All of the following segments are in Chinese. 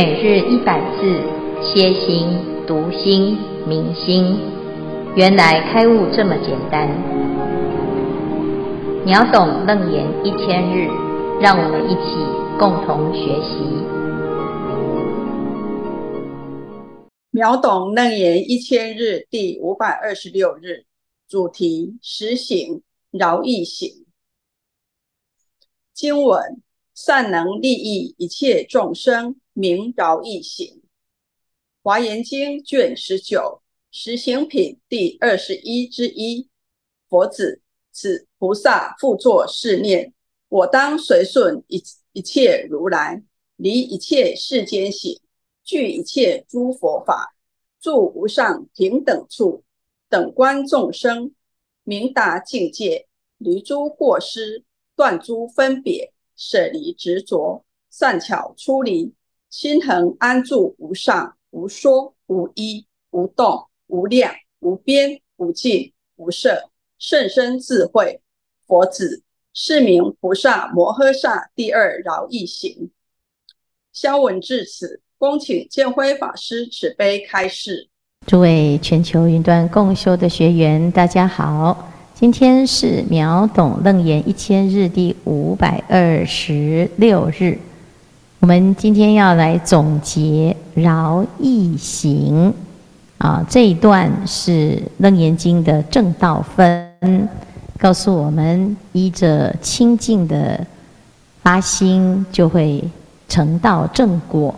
每日一百字，歇心、读心、明心，原来开悟这么简单。秒懂楞严一千日，让我们一起共同学习。秒懂楞严一千日第五百二十六日，主题：实行饶益行。经文：善能利益一切众生。名饶益行，《华严经》卷十九，实行品第二十一之一。佛子，此菩萨复作是念：我当随顺一一切如来，离一切世间行，具一切诸佛法，住无上平等处，等观众生，明达境界，离诸过失，断诸分别，舍离执着，善巧出离。心恒安住无上无说无依无动无量无边无尽无色甚深智慧佛子，是名菩萨摩诃萨第二饶益行。消文至此，恭请建辉法师慈悲开示。诸位全球云端共修的学员，大家好，今天是秒懂楞严一千日第五百二十六日。我们今天要来总结饶益行啊，这一段是《楞严经》的正道分，告诉我们依着清净的发心，就会成道正果。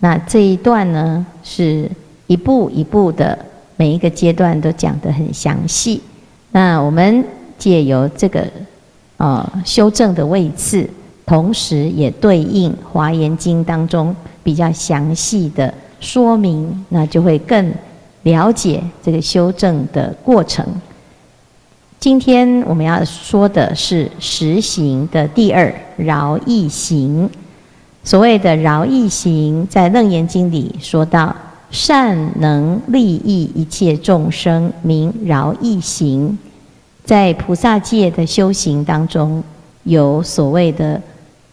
那这一段呢，是一步一步的，每一个阶段都讲得很详细。那我们借由这个呃修正的位次。同时也对应《华严经》当中比较详细的说明，那就会更了解这个修正的过程。今天我们要说的是实行的第二饶益行。所谓的饶益行，在《楞严经》里说到，善能利益一切众生，名饶益行。在菩萨戒的修行当中，有所谓的。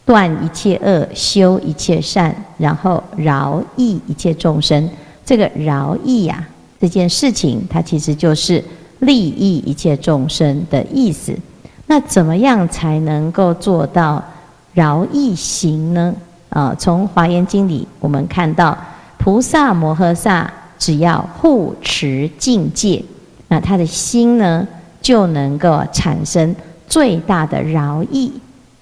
断一切恶，修一切善，然后饶益一切众生。这个饶益呀，这件事情它其实就是利益一切众生的意思。那怎么样才能够做到饶益行呢？啊，从《华严经》里我们看到，菩萨摩诃萨只要护持境界，那他的心呢就能够产生最大的饶益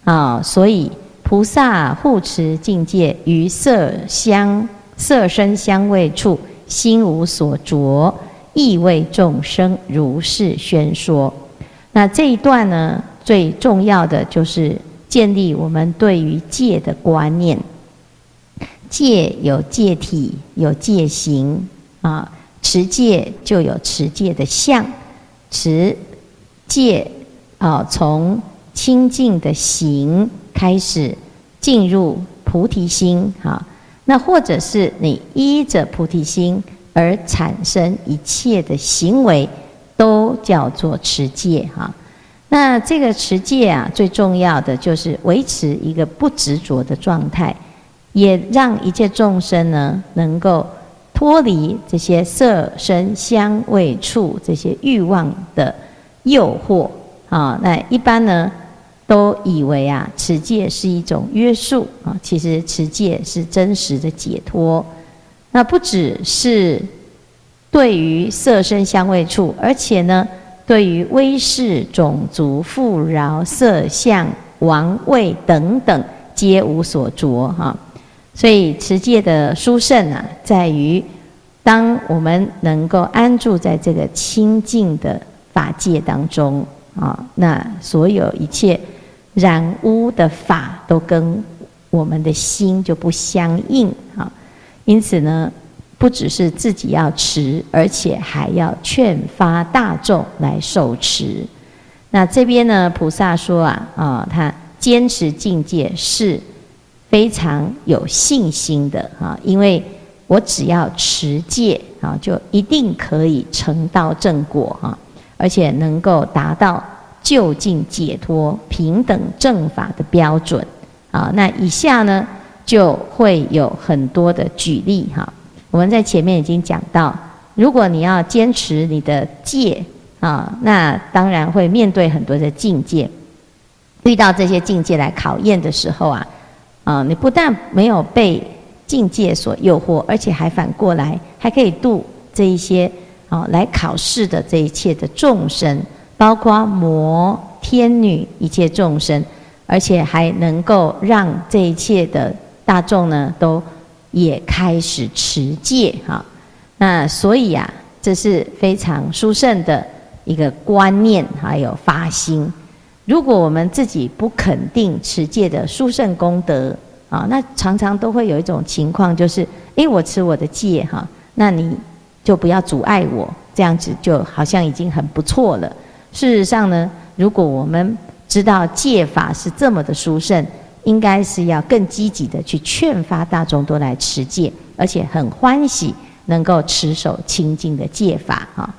啊，所以。菩萨护持境界，于色香色身香味处，心无所着，亦为众生如是宣说。那这一段呢，最重要的就是建立我们对于戒的观念。戒有戒体，有戒行啊，持戒就有持戒的相，持戒啊，从清净的行。开始进入菩提心，哈，那或者是你依着菩提心而产生一切的行为，都叫做持戒，哈。那这个持戒啊，最重要的就是维持一个不执着的状态，也让一切众生呢能够脱离这些色声香味触这些欲望的诱惑，啊，那一般呢，都以为啊，持戒是一种约束啊，其实持戒是真实的解脱。那不只是对于色声香味触，而且呢，对于威势种族富饶色相王位等等，皆无所着哈。所以持戒的殊胜啊，在于当我们能够安住在这个清净的法界当中啊，那所有一切。染污的法都跟我们的心就不相应啊，因此呢，不只是自己要持，而且还要劝发大众来受持。那这边呢，菩萨说啊，啊，他坚持境界是非常有信心的啊，因为我只要持戒啊，就一定可以成道正果哈，而且能够达到。究竟解脱、平等正法的标准啊，那以下呢，就会有很多的举例哈。我们在前面已经讲到，如果你要坚持你的戒啊，那当然会面对很多的境界。遇到这些境界来考验的时候啊，啊，你不但没有被境界所诱惑，而且还反过来还可以度这一些啊来考试的这一切的众生，包括魔、天女一切众生，而且还能够让这一切的大众呢都也开始持戒哈。那所以啊，这是非常殊胜的一个观念，还有发心。如果我们自己不肯定持戒的殊胜功德啊，那常常都会有一种情况，就是诶，我持我的戒哈，那你就不要阻碍我，这样子就好像已经很不错了。事实上呢，如果我们知道戒法是这么的殊胜，应该是要更积极的去劝发大众都来持戒，而且很欢喜能够持守清净的戒法哈。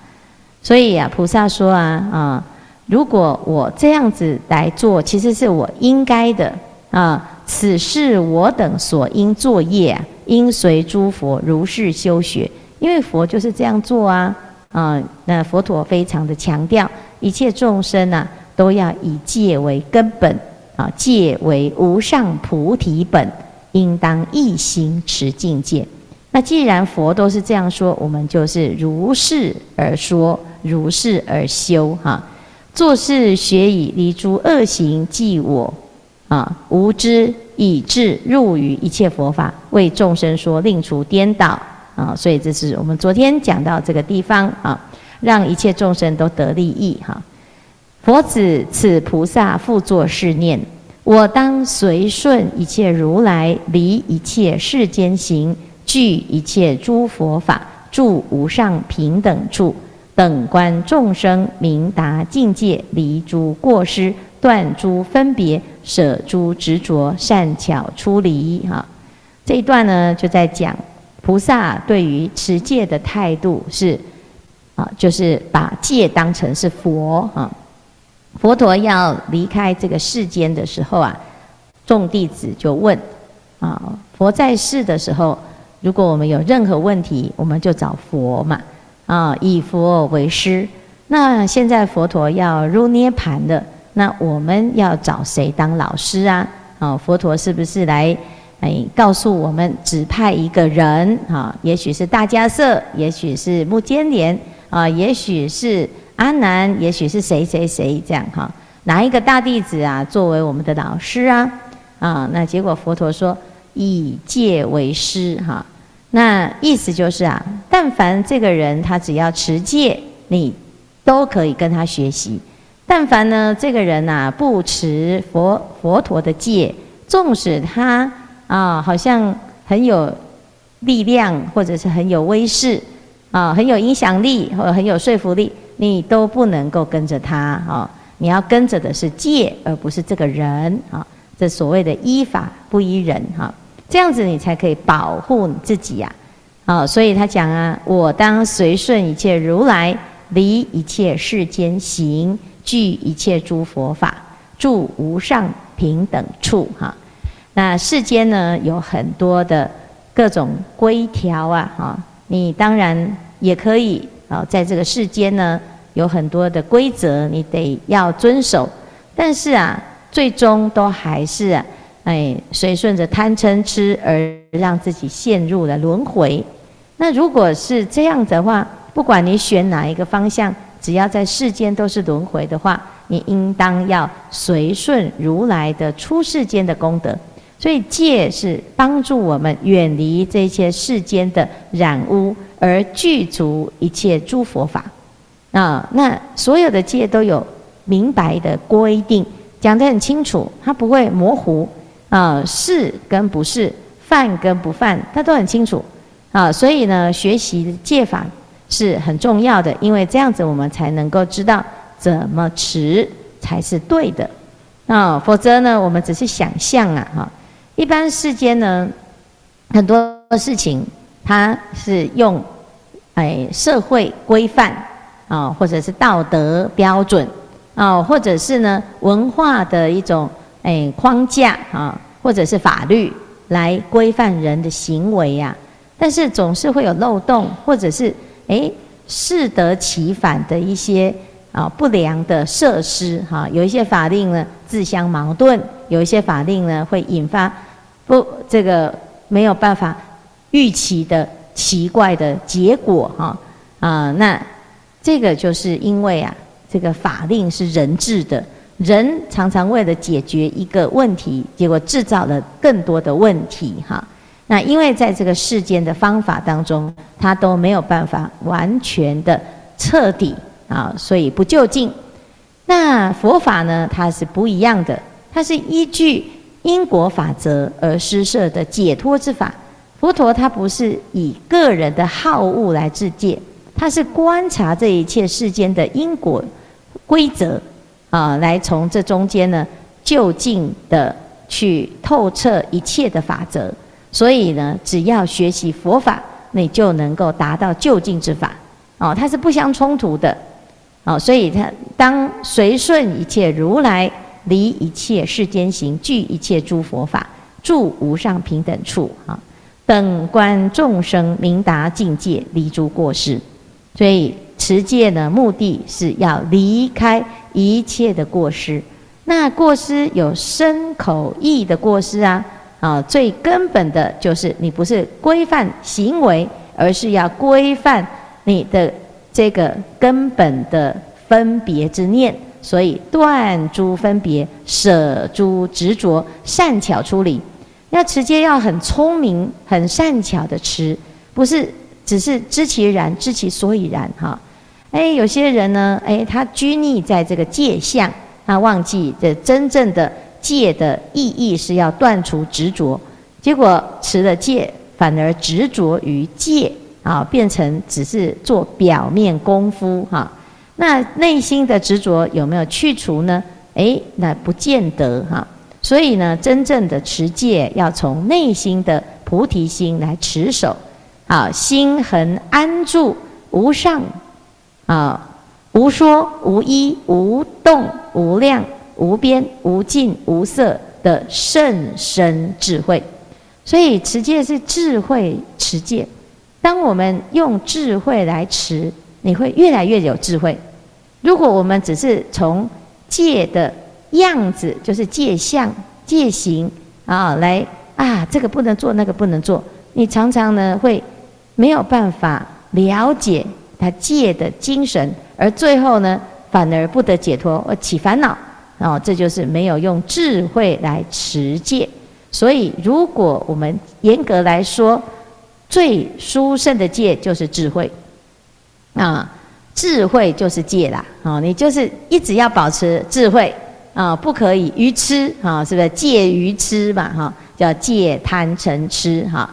所以啊，菩萨说啊啊。如果我这样子来做，其实是我应该的啊。此是我等所应作业啊，应随诸佛如是修学。因为佛就是这样做啊啊。那佛陀非常的强调，一切众生啊，都要以戒为根本啊，戒为无上菩提本，应当一心持净戒。那既然佛都是这样说，我们就是如是而说，如是而修哈。作是学已离诸恶行，即我啊无知以智入于一切佛法，为众生说，令除颠倒啊。所以这是我们昨天讲到这个地方啊，让一切众生都得利益哈。佛子此菩萨复作是念：我当随顺一切如来，离一切世间行，具一切诸佛法，住无上平等处。等观众生明达境界，离诸过失，断诸分别，舍诸执着，善巧出离。哈，这一段呢，就在讲菩萨对于持戒的态度是啊，就是把戒当成是佛啊。佛陀要离开这个世间的时候啊，众弟子就问啊，佛在世的时候，如果我们有任何问题，我们就找佛嘛。啊，以佛为师。那现在佛陀要入涅槃的，那我们要找谁当老师啊？啊，佛陀是不是来哎告诉我们指派一个人啊？也许是大迦叶，也许是目犍连啊，也许是阿难，也许是谁谁谁这样哈？哪一个大弟子啊，作为我们的老师啊？啊，那结果佛陀说以戒为师哈。那意思就是啊，但凡这个人他只要持戒，你都可以跟他学习；但凡呢这个人呐、啊、不持佛佛陀的戒，纵使他啊好像很有力量，或者是很有威势啊，很有影响力或很有说服力，你都不能够跟着他啊！你要跟着的是戒，而不是这个人啊！这所谓的依法不依人哈。这样子你才可以保护你自己呀，啊，所以他讲啊，我当随顺一切如来，离一切世间行，具一切诸佛法，住无上平等处哈。那世间呢，有很多的各种规条啊，哈，你当然也可以啊，在这个世间呢，有很多的规则，你得要遵守，但是啊，最终都还是。哎，随顺着贪嗔痴而让自己陷入了轮回。那如果是这样的话，不管你选哪一个方向，只要在世间都是轮回的话，你应当要随顺如来的出世间的功德。所以戒是帮助我们远离这些世间的染污，而具足一切诸佛法。啊，那所有的戒都有明白的规定，讲得很清楚，它不会模糊。啊，是跟不是，犯跟不犯，他都很清楚啊。所以呢，学习戒法是很重要的，因为这样子我们才能够知道怎么持才是对的啊。否则呢，我们只是想象啊，哈。一般世间呢，很多事情它是用哎社会规范啊，或者是道德标准啊，或者是呢文化的一种。哎，框架啊，或者是法律来规范人的行为呀、啊，但是总是会有漏洞，或者是诶适得其反的一些啊不良的设施哈，有一些法令呢自相矛盾，有一些法令呢会引发不这个没有办法预期的奇怪的结果哈啊，那这个就是因为啊这个法令是人制的。人常常为了解决一个问题，结果制造了更多的问题哈。那因为在这个世间的方法当中，它都没有办法完全的彻底啊，所以不究竟。那佛法呢，它是不一样的，它是依据因果法则而施设的解脱之法。佛陀他不是以个人的好恶来自戒，他是观察这一切世间的因果规则。啊，来从这中间呢，就近的去透彻一切的法则。所以呢，只要学习佛法，你就能够达到就近之法。哦，它是不相冲突的。哦，所以它当随顺一切如来，离一切世间行，具一切诸佛法，住无上平等处。啊，等观众生，明达境界，离诸过失。所以持戒呢，目的是要离开。一切的过失，那过失有身口意的过失啊，啊，最根本的就是你不是规范行为，而是要规范你的这个根本的分别之念，所以断诸分别，舍诸执着，善巧处理。要持戒要很聪明、很善巧的持，不是只是知其然、知其所以然哈。哎，有些人呢，哎，他拘泥在这个戒相，他忘记这真正的戒的意义是要断除执着，结果持了戒，反而执着于戒啊，变成只是做表面功夫哈。那内心的执着有没有去除呢？哎，那不见得哈。所以呢，真正的持戒要从内心的菩提心来持守，啊，心恒安住无上。啊，无说无依无动无量无边无尽无色的甚深智慧，所以持戒是智慧持戒。当我们用智慧来持，你会越来越有智慧。如果我们只是从戒的样子，就是戒相戒行啊，来啊，这个不能做，那个不能做，你常常呢会没有办法了解。他戒的精神，而最后呢，反而不得解脱，而起烦恼，哦，这就是没有用智慧来持戒。所以，如果我们严格来说，最殊胜的戒就是智慧，啊，智慧就是戒啦，啊，你就是一直要保持智慧，啊，不可以愚痴，啊，是不是？戒愚痴嘛，哈，叫戒贪嗔痴，哈，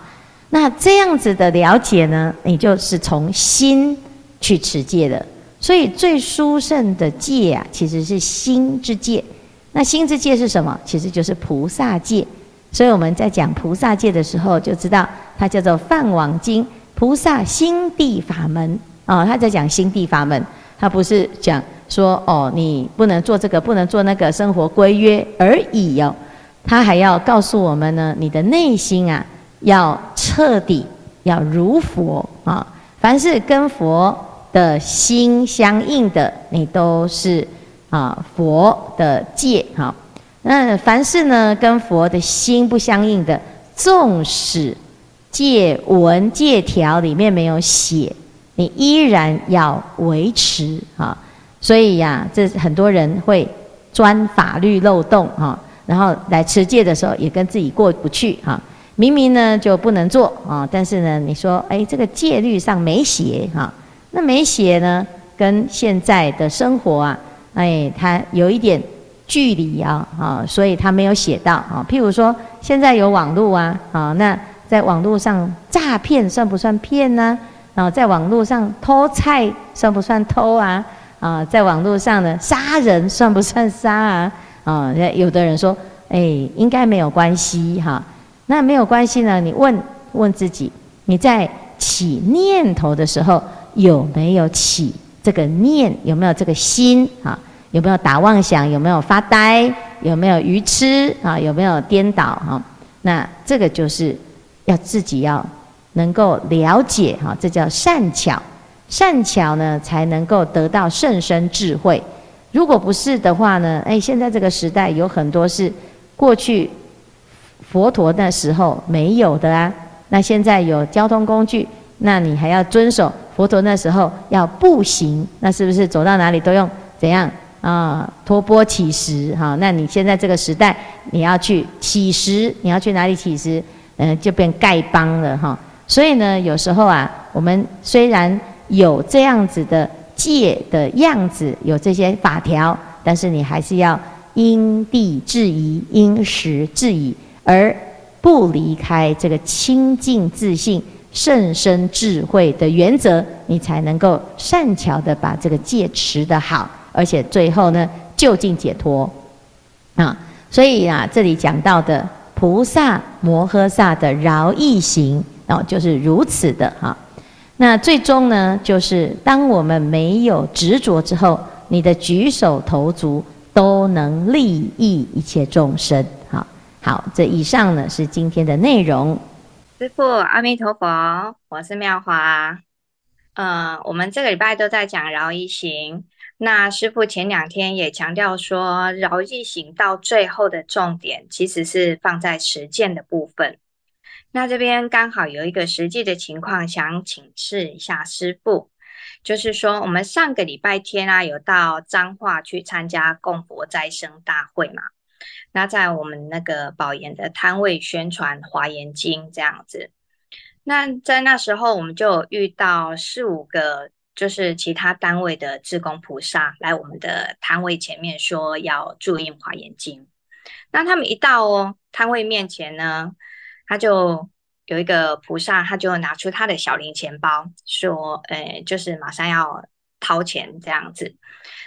那这样子的了解呢，你就是从心。去持戒的，所以最殊胜的戒啊，其实是心之戒。那心之戒是什么？其实就是菩萨戒。所以我们在讲菩萨戒的时候，就知道它叫做《梵网经》菩萨心地法门啊。他在讲心地法门，他不是讲说哦，你不能做这个，不能做那个生活规约而已哦。他还要告诉我们呢，你的内心啊，要彻底，要如佛啊。凡是跟佛。的心相应的，你都是啊佛的戒哈。那凡是呢跟佛的心不相应的，纵使戒文戒条里面没有写，你依然要维持啊。所以呀，这很多人会钻法律漏洞哈，然后来持戒的时候也跟自己过不去哈。明明呢就不能做啊，但是呢你说哎这个戒律上没写哈。那没写呢，跟现在的生活啊，哎，它有一点距离啊，啊，所以它没有写到啊。譬如说，现在有网络啊，啊，那在网络上诈骗算不算骗呢？啊，在网络上偷菜算不算偷啊？啊，在网络上呢杀人算不算杀啊？啊，有的人说，哎，应该没有关系哈。那没有关系呢？你问问自己，你在起念头的时候。有没有起这个念？有没有这个心啊？有没有打妄想？有没有发呆？有没有愚痴啊？有没有颠倒哈？那这个就是要自己要能够了解哈，这叫善巧，善巧呢才能够得到甚深智慧。如果不是的话呢，哎，现在这个时代有很多是过去佛陀那时候没有的啊。那现在有交通工具，那你还要遵守佛陀那时候要步行，那是不是走到哪里都用怎样啊？托钵乞食哈？那你现在这个时代，你要去乞食，你要去哪里乞食？嗯，就变丐帮了哈。所以呢，有时候啊，我们虽然有这样子的戒的样子，有这些法条，但是你还是要因地制宜，因时制宜，而。不离开这个清净自信、甚深智慧的原则，你才能够善巧的把这个戒持得好，而且最后呢，究竟解脱啊！所以啊，这里讲到的菩萨摩诃萨的饶益行哦，就是如此的哈。那最终呢，就是当我们没有执着之后，你的举手投足都能利益一切众生。好好，这以上呢是今天的内容。师父，阿弥陀佛，我是妙华。呃，我们这个礼拜都在讲饶一行。那师父前两天也强调说，饶一行到最后的重点其实是放在实践的部分。那这边刚好有一个实际的情况，想请示一下师父，就是说我们上个礼拜天啊，有到彰化去参加供佛斋生大会嘛？那在我们那个宝岩的摊位宣传《华严经》这样子，那在那时候我们就遇到四五个就是其他单位的志工菩萨来我们的摊位前面说要注印《华严经》。那他们一到哦摊位面前呢，他就有一个菩萨，他就拿出他的小零钱包，说：“呃，就是马上要。”掏钱这样子，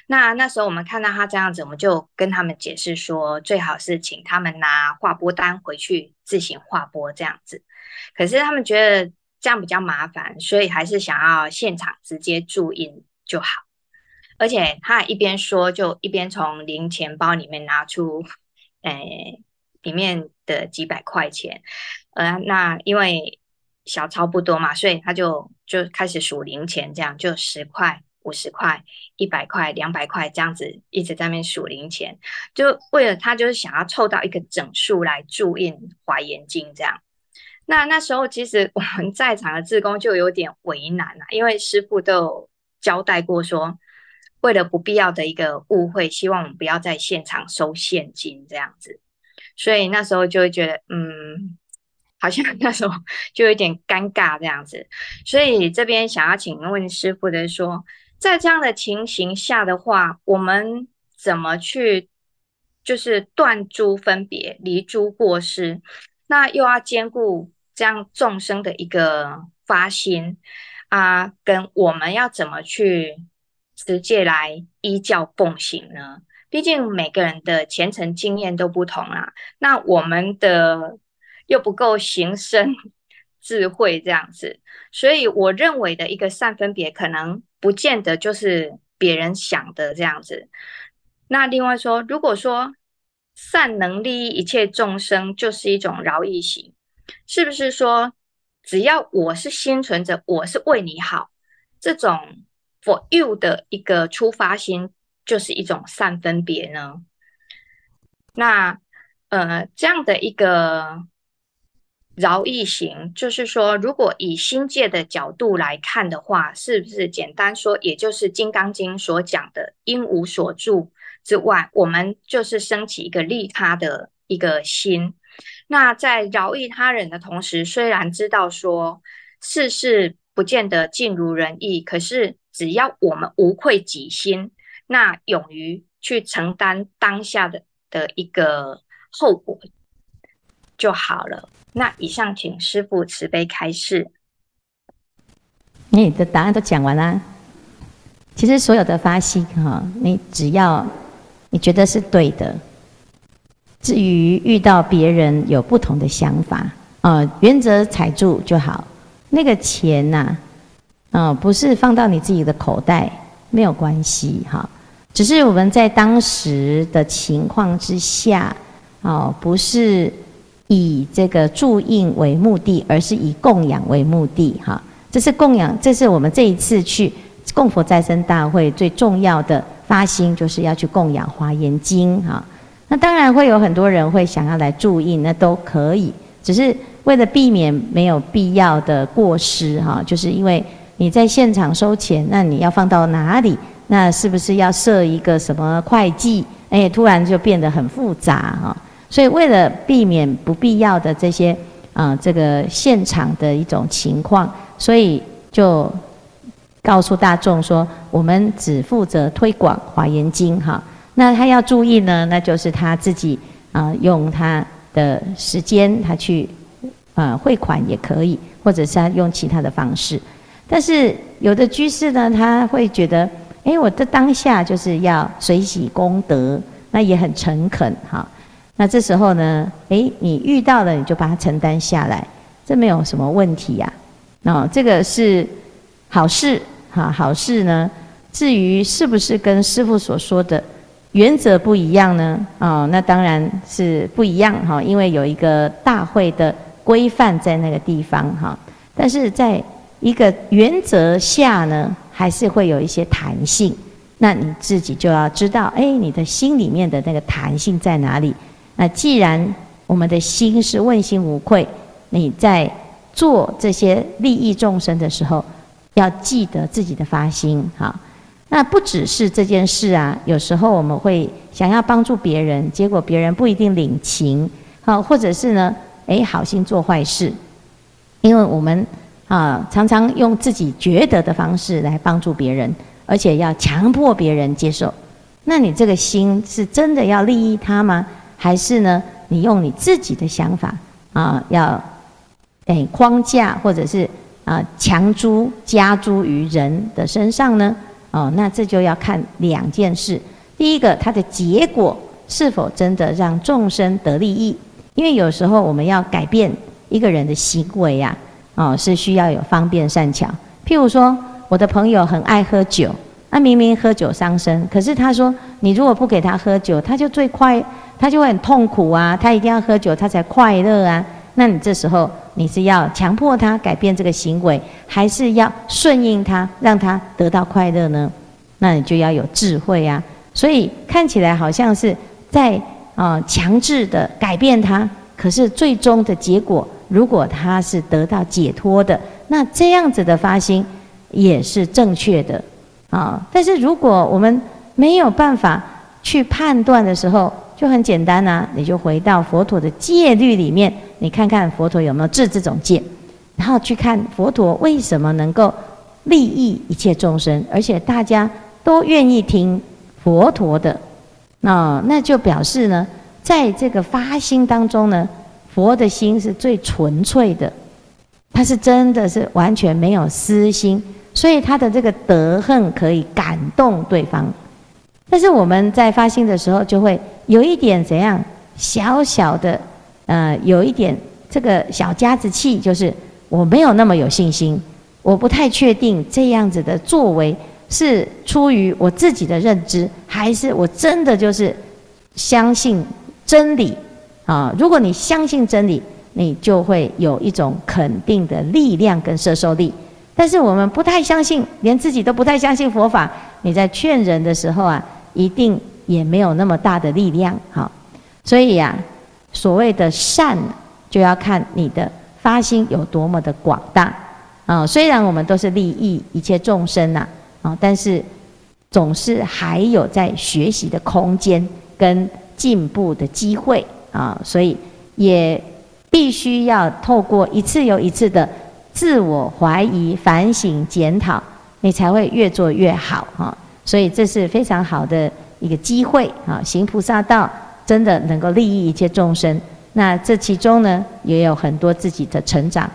那那时候我们看到他这样子，我们就跟他们解释说，最好是请他们拿划拨单回去自行划拨这样子。可是他们觉得这样比较麻烦，所以还是想要现场直接注印就好。而且他一边说，就一边从零钱包里面拿出，哎，里面的几百块钱。呃，那因为小钞不多嘛，所以他就就开始数零钱，这样就十块。五十块、一百块、两百块这样子，一直在那边数零钱，就为了他就是想要凑到一个整数来注印《华严金》这样。那那时候其实我们在场的志工就有点为难了，因为师父都有交代过说，为了不必要的一个误会，希望我们不要在现场收现金这样子。所以那时候就会觉得，嗯。好像 那时候就有点尴尬这样子，所以这边想要请问师父的说，在这样的情形下的话，我们怎么去就是断诸分别、离诸过失，那又要兼顾这样众生的一个发心啊，跟我们要怎么去持戒来依教奉行呢？毕竟每个人的虔诚经验都不同啊，那我们的。又不够行深智慧这样子，所以我认为的一个善分别，可能不见得就是别人想的这样子。那另外说，如果说善能利益一切众生，就是一种饶益行，是不是说只要我是心存着我是为你好这种 for you 的一个出发心，就是一种善分别呢？那呃，这样的一个。饶益行，就是说，如果以心界的角度来看的话，是不是简单说，也就是《金刚经》所讲的“应无所住”之外，我们就是升起一个利他的一个心。那在饶益他人的同时，虽然知道说世事不见得尽如人意，可是只要我们无愧己心，那勇于去承担当下的的一个后果就好了。那以上，请师父慈悲开示。你的答案都讲完了。其实所有的发心哈，你只要你觉得是对的，至于遇到别人有不同的想法啊，原则踩住就好。那个钱呐，啊，不是放到你自己的口袋，没有关系哈。只是我们在当时的情况之下，哦，不是。以这个助印为目的，而是以供养为目的。哈，这是供养，这是我们这一次去供佛再生大会最重要的发心，就是要去供养《华严经》哈。那当然会有很多人会想要来助印，那都可以，只是为了避免没有必要的过失哈，就是因为你在现场收钱，那你要放到哪里？那是不是要设一个什么会计？哎，突然就变得很复杂哈。所以为了避免不必要的这些啊，这个现场的一种情况，所以就告诉大众说，我们只负责推广《华严经》哈。那他要注意呢，那就是他自己啊，用他的时间，他去啊汇款也可以，或者是他用其他的方式。但是有的居士呢，他会觉得。哎，我的当下就是要随喜功德，那也很诚恳哈。那这时候呢，哎，你遇到了你就把它承担下来，这没有什么问题呀。那这个是好事哈，好事呢。至于是不是跟师父所说的原则不一样呢？啊，那当然是不一样哈，因为有一个大会的规范在那个地方哈。但是在一个原则下呢，还是会有一些弹性，那你自己就要知道，哎，你的心里面的那个弹性在哪里？那既然我们的心是问心无愧，你在做这些利益众生的时候，要记得自己的发心，哈。那不只是这件事啊，有时候我们会想要帮助别人，结果别人不一定领情，好，或者是呢，哎，好心做坏事，因为我们。啊，常常用自己觉得的方式来帮助别人，而且要强迫别人接受。那你这个心是真的要利益他吗？还是呢？你用你自己的想法啊，要诶框架或者是啊强租加租于人的身上呢？哦，那这就要看两件事。第一个，它的结果是否真的让众生得利益？因为有时候我们要改变一个人的行为呀。哦，是需要有方便善巧。譬如说，我的朋友很爱喝酒，那明明喝酒伤身，可是他说，你如果不给他喝酒，他就最快，他就会很痛苦啊，他一定要喝酒，他才快乐啊。那你这时候，你是要强迫他改变这个行为，还是要顺应他，让他得到快乐呢？那你就要有智慧啊。所以看起来好像是在啊、强制的改变他，可是最终的结果。如果他是得到解脱的，那这样子的发心也是正确的啊。但是如果我们没有办法去判断的时候，就很简单呐，你就回到佛陀的戒律里面，你看看佛陀有没有制这种戒，然后去看佛陀为什么能够利益一切众生，而且大家都愿意听佛陀的，那那就表示呢，在这个发心当中呢。佛的心是最纯粹的，他是真的是完全没有私心，所以他的这个德行可以感动对方。但是我们在发心的时候，就会有一点怎样小小的，呃，有一点这个小家子气，就是我没有那么有信心，我不太确定这样子的作为是出于我自己的认知，还是我真的就是相信真理。啊，如果你相信真理，你就会有一种肯定的力量跟摄受力。但是我们不太相信，连自己都不太相信佛法，你在劝人的时候啊，一定也没有那么大的力量。好，所以呀，所谓的善，就要看你的发心有多么的广大。啊，虽然我们都是利益一切众生呐，啊，但是总是还有在学习的空间跟进步的机会。啊，所以也必须要透过一次又一次的自我怀疑、反省、检讨，你才会越做越好哈。所以这是非常好的一个机会啊！行菩萨道真的能够利益一切众生，那这其中呢也有很多自己的成长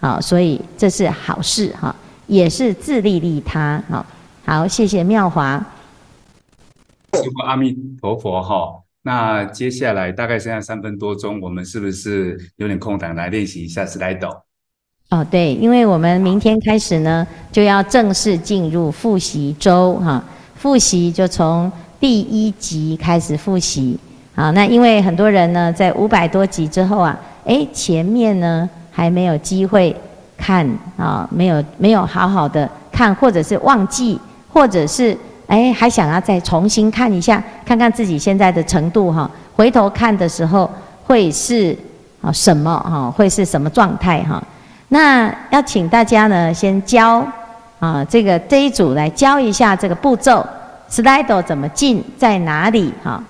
啊，所以这是好事哈，也是自利利他。好，好，谢谢妙华。阿弥陀佛哈。那接下来大概剩下三分多钟，我们是不是有点空档来练习一下斯来斗？哦，对，因为我们明天开始呢，就要正式进入复习周哈。复习就从第一集开始复习。好，那因为很多人呢，在五百多集之后啊，哎，前面呢还没有机会看啊，没有没有好好的看，或者是忘记，或者是哎还想要再重新看一下，看看自己现在的程度哈，回头看的时候会是啊什么哈，会是什么状态哈？那要请大家呢先教啊这个这一组来教一下这个步骤，slide 怎么进，在哪里哈？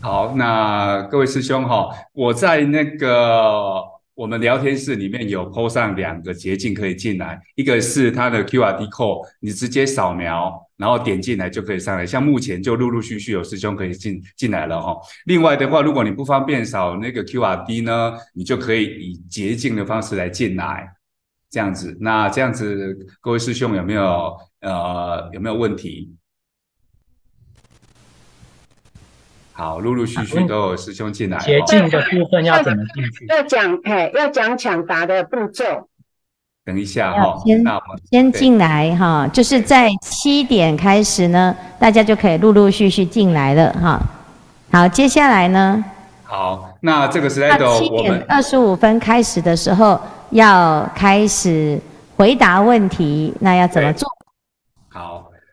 好，那各位师兄哈，我在那个我们聊天室里面有 po 上两个捷径可以进来，一个是它的 QR code，你直接扫描，然后点进来就可以上来。像目前就陆陆续续有师兄可以进进来了哈。另外的话，如果你不方便扫那个 QR 呢，你就可以以捷径的方式来进来，这样子。那这样子，各位师兄有没有呃有没有问题？好，陆陆续续都有师兄进来。捷径的部分要怎么进去？要讲，哎，要讲抢答的步骤。等一下哈，先先进来哈，就是在七点开始呢，大家就可以陆陆续续进来了哈。好，接下来呢？好，那这个时间都七点二十五分开始的时候要开始回答问题，那要怎么做？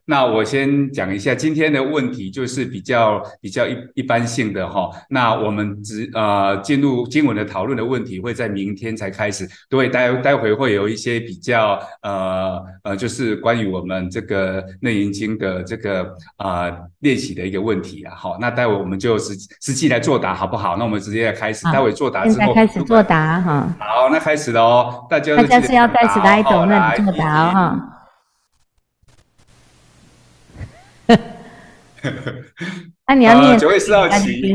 那我先讲一下今天的问题，就是比较比较一一般性的哈。那我们只呃进入经文的讨论的问题，会在明天才开始。对，待待会会有一些比较呃呃，就是关于我们这个《楞严经》的这个呃练习的一个问题啊。好，那待会我们就实实际来作答，好不好？那我们直接来开始。待会作答之后，开始作答哈。好，那开始喽，大家大家是要在 Slido 那里作答哈。那、啊、你要念九月四号起，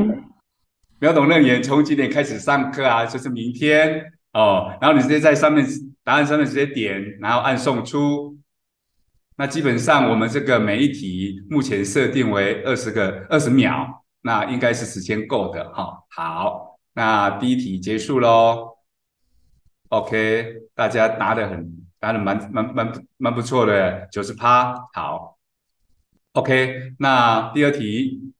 秒懂楞严从几点开始上课啊？就是明天哦。然后你直接在上面答案上面直接点，然后按送出。那基本上我们这个每一题目前设定为二十个二十秒，那应该是时间够的哈、哦。好，那第一题结束喽。OK，大家答得很答得蛮蛮蛮蛮不错的，九十趴。好。OK，那第二题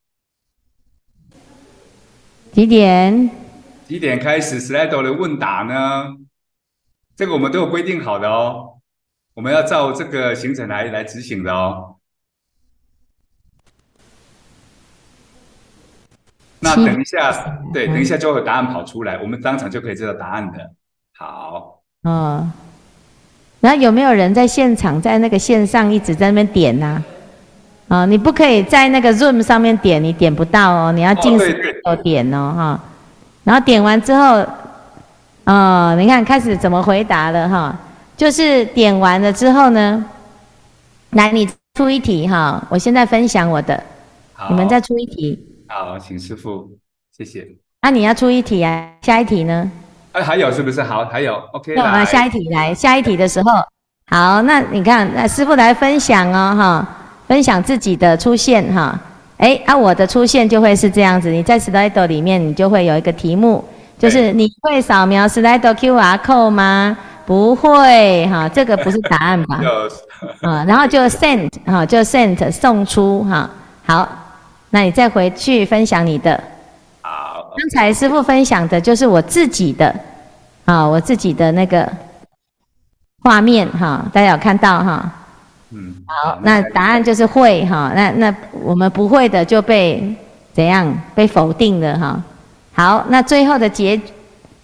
几点？几点开始 Slido 的问答呢？这个我们都有规定好的哦，我们要照这个行程来来执行的哦。那等一下，对，等一下就会有答案跑出来，我们当场就可以知道答案的。好，嗯，然后有没有人在现场，在那个线上一直在那边点呢、啊？啊、哦，你不可以在那个 Zoom 上面点，你点不到哦。你要进 Slido 点哦，哈、哦。然后点完之后，哦，你看开始怎么回答了哈、哦？就是点完了之后呢，来你出一题哈、哦。我现在分享我的，你们再出一题。好，请师傅，谢谢。那、啊、你要出一题啊？下一题呢？哎，还有是不是？好，还有，OK。那我们下一题来，下一题的时候，好，那你看，那师傅来分享哦，哈、哦。分享自己的出现哈，哎，啊，我的出现就会是这样子。你在 Slido 里面，你就会有一个题目，就是你会扫描 Slido QR code 吗？不会哈，这个不是答案吧？啊，然后就 send 哈，就 send 送出哈。好，那你再回去分享你的。好，刚才师傅分享的就是我自己的啊，我自己的那个画面哈，大家有看到哈？嗯，好，那答案就是会哈，那那我们不会的就被怎样被否定了哈。好，那最后的结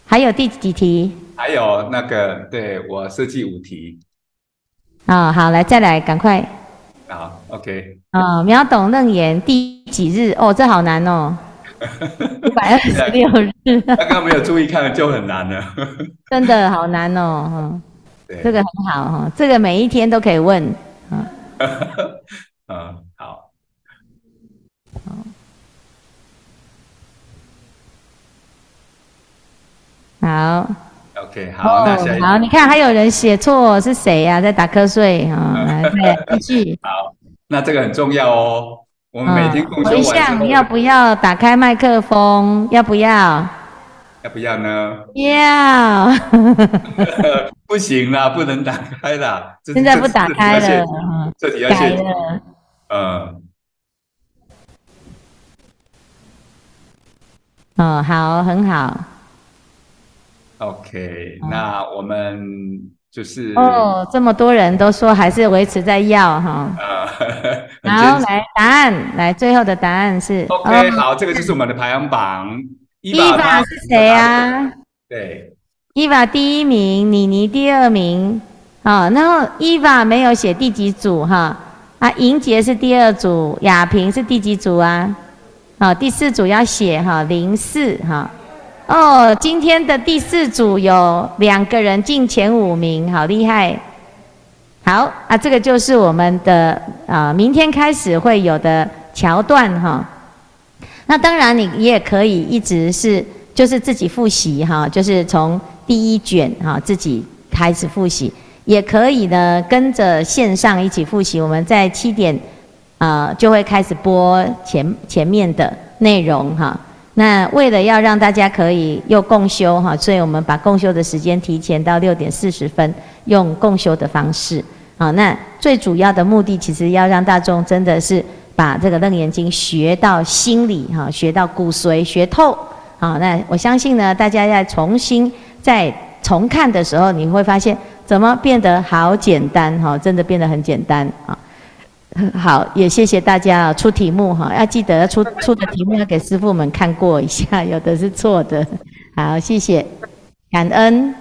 还有第几题？还有那个，对，我设计五题。啊，好，来再来，赶快。好，OK。啊，秒懂楞严第几日？哦，这好难哦，一百二十六日。刚刚没有注意看就很难了。真的好难哦，哈。对，这个很好哈，这个每一天都可以问。嗯，嗯，好，好，好，OK，好，那下一好，你看还有人写错是谁呀？在打瞌睡啊？来，再继续。好，那这个很重要哦。我们每天共修完之后，回向要不要打开麦克风？要不要？要不要呢？要。不行啦，不能打开啦。现在不打开了，这题要写。嗯。哦，好，很好。OK，那我们就是哦，这么多人都说还是维持在要哈。呃，好，来答案，来最后的答案是 OK，好，这个就是我们的排行榜。伊娃是谁啊？对，伊娃第一名，妮妮第二名。好，然后伊娃没有写第几组哈？啊，莹杰是第二组，雅萍是第几组啊？好，第四组要写哈，零四哈。哦，今天的第四组有两个人进前五名，好厉害！好啊，这个就是我们的啊，明天开始会有的桥段哈。那当然，你也可以一直是就是自己复习哈，就是从第一卷哈自己开始复习，也可以呢跟着线上一起复习。我们在七点啊就会开始播前前面的内容哈。那为了要让大家可以又共修哈，所以我们把共修的时间提前到六点四十分，用共修的方式。好，那最主要的目的其实要让大众真的是把这个楞严经学到心里哈，学到骨髓，学透。啊，那我相信呢，大家在重新再重看的时候，你会发现怎么变得好简单哈，真的变得很简单啊。好，也谢谢大家出题目哈，要记得出出的题目要给师傅们看过一下，有的是错的。好，谢谢，感恩。